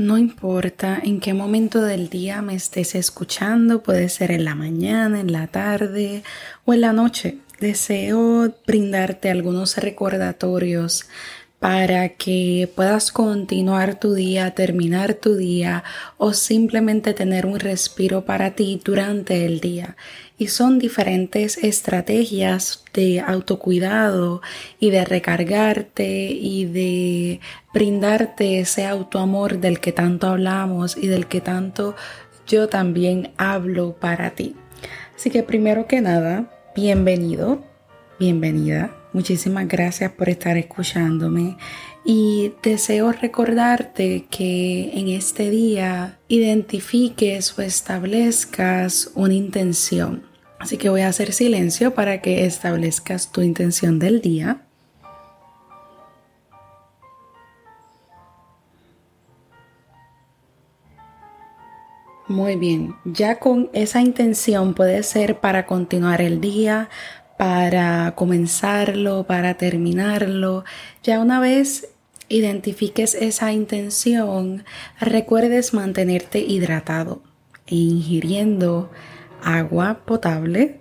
No importa en qué momento del día me estés escuchando, puede ser en la mañana, en la tarde o en la noche. Deseo brindarte algunos recordatorios para que puedas continuar tu día, terminar tu día o simplemente tener un respiro para ti durante el día. Y son diferentes estrategias de autocuidado y de recargarte y de brindarte ese autoamor del que tanto hablamos y del que tanto yo también hablo para ti. Así que primero que nada, bienvenido, bienvenida Muchísimas gracias por estar escuchándome y deseo recordarte que en este día identifiques o establezcas una intención. Así que voy a hacer silencio para que establezcas tu intención del día. Muy bien, ya con esa intención puede ser para continuar el día, para comenzarlo, para terminarlo. Ya una vez identifiques esa intención, recuerdes mantenerte hidratado e ingiriendo agua potable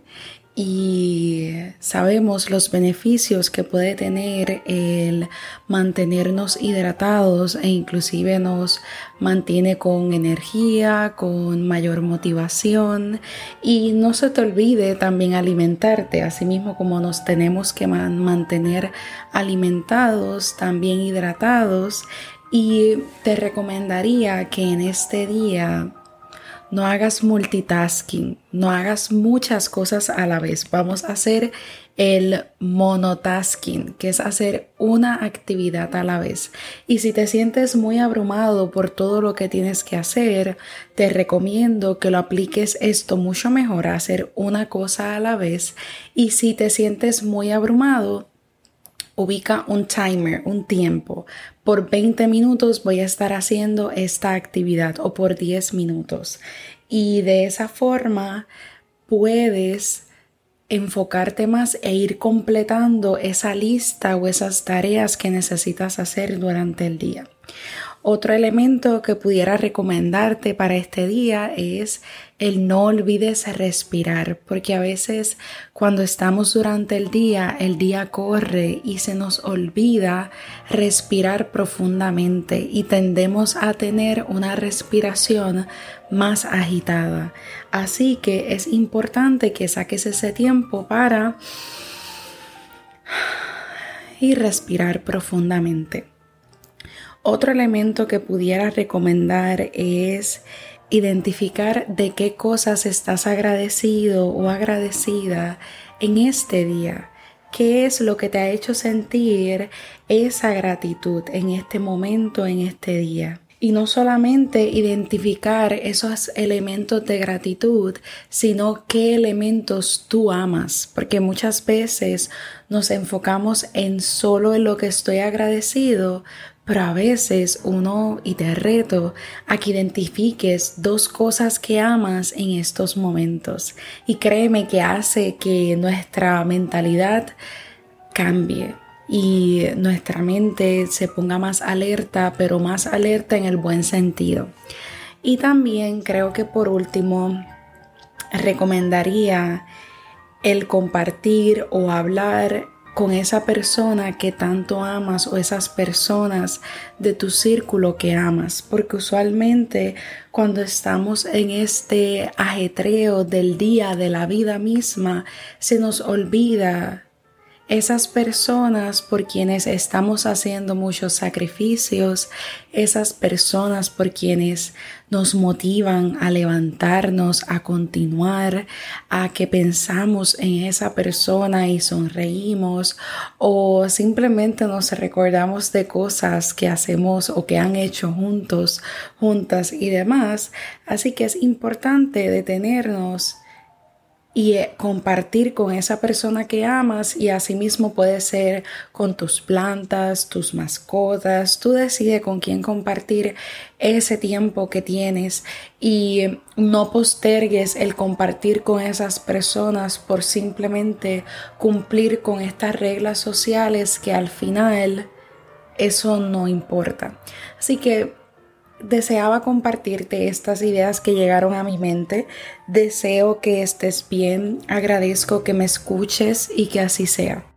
y sabemos los beneficios que puede tener el mantenernos hidratados e inclusive nos mantiene con energía, con mayor motivación. Y no se te olvide también alimentarte, así mismo como nos tenemos que mantener alimentados, también hidratados. Y te recomendaría que en este día no hagas multitasking, no hagas muchas cosas a la vez. Vamos a hacer el monotasking, que es hacer una actividad a la vez. Y si te sientes muy abrumado por todo lo que tienes que hacer, te recomiendo que lo apliques esto mucho mejor hacer una cosa a la vez. Y si te sientes muy abrumado, ubica un timer, un tiempo. Por 20 minutos voy a estar haciendo esta actividad o por 10 minutos. Y de esa forma puedes enfocarte más e ir completando esa lista o esas tareas que necesitas hacer durante el día. Otro elemento que pudiera recomendarte para este día es el no olvides respirar, porque a veces cuando estamos durante el día, el día corre y se nos olvida respirar profundamente y tendemos a tener una respiración más agitada. Así que es importante que saques ese tiempo para y respirar profundamente. Otro elemento que pudiera recomendar es identificar de qué cosas estás agradecido o agradecida en este día. ¿Qué es lo que te ha hecho sentir esa gratitud en este momento, en este día? Y no solamente identificar esos elementos de gratitud, sino qué elementos tú amas, porque muchas veces nos enfocamos en solo en lo que estoy agradecido, pero a veces uno, y te reto a que identifiques dos cosas que amas en estos momentos. Y créeme que hace que nuestra mentalidad cambie y nuestra mente se ponga más alerta, pero más alerta en el buen sentido. Y también creo que por último recomendaría el compartir o hablar con esa persona que tanto amas o esas personas de tu círculo que amas, porque usualmente cuando estamos en este ajetreo del día, de la vida misma, se nos olvida esas personas por quienes estamos haciendo muchos sacrificios, esas personas por quienes nos motivan a levantarnos, a continuar, a que pensamos en esa persona y sonreímos o simplemente nos recordamos de cosas que hacemos o que han hecho juntos, juntas y demás. Así que es importante detenernos y eh, compartir con esa persona que amas y asimismo puede ser con tus plantas, tus mascotas, tú decides con quién compartir ese tiempo que tienes y no postergues el compartir con esas personas por simplemente cumplir con estas reglas sociales que al final eso no importa. Así que deseaba compartirte estas ideas que llegaron a mi mente. Deseo que estés bien, agradezco que me escuches y que así sea.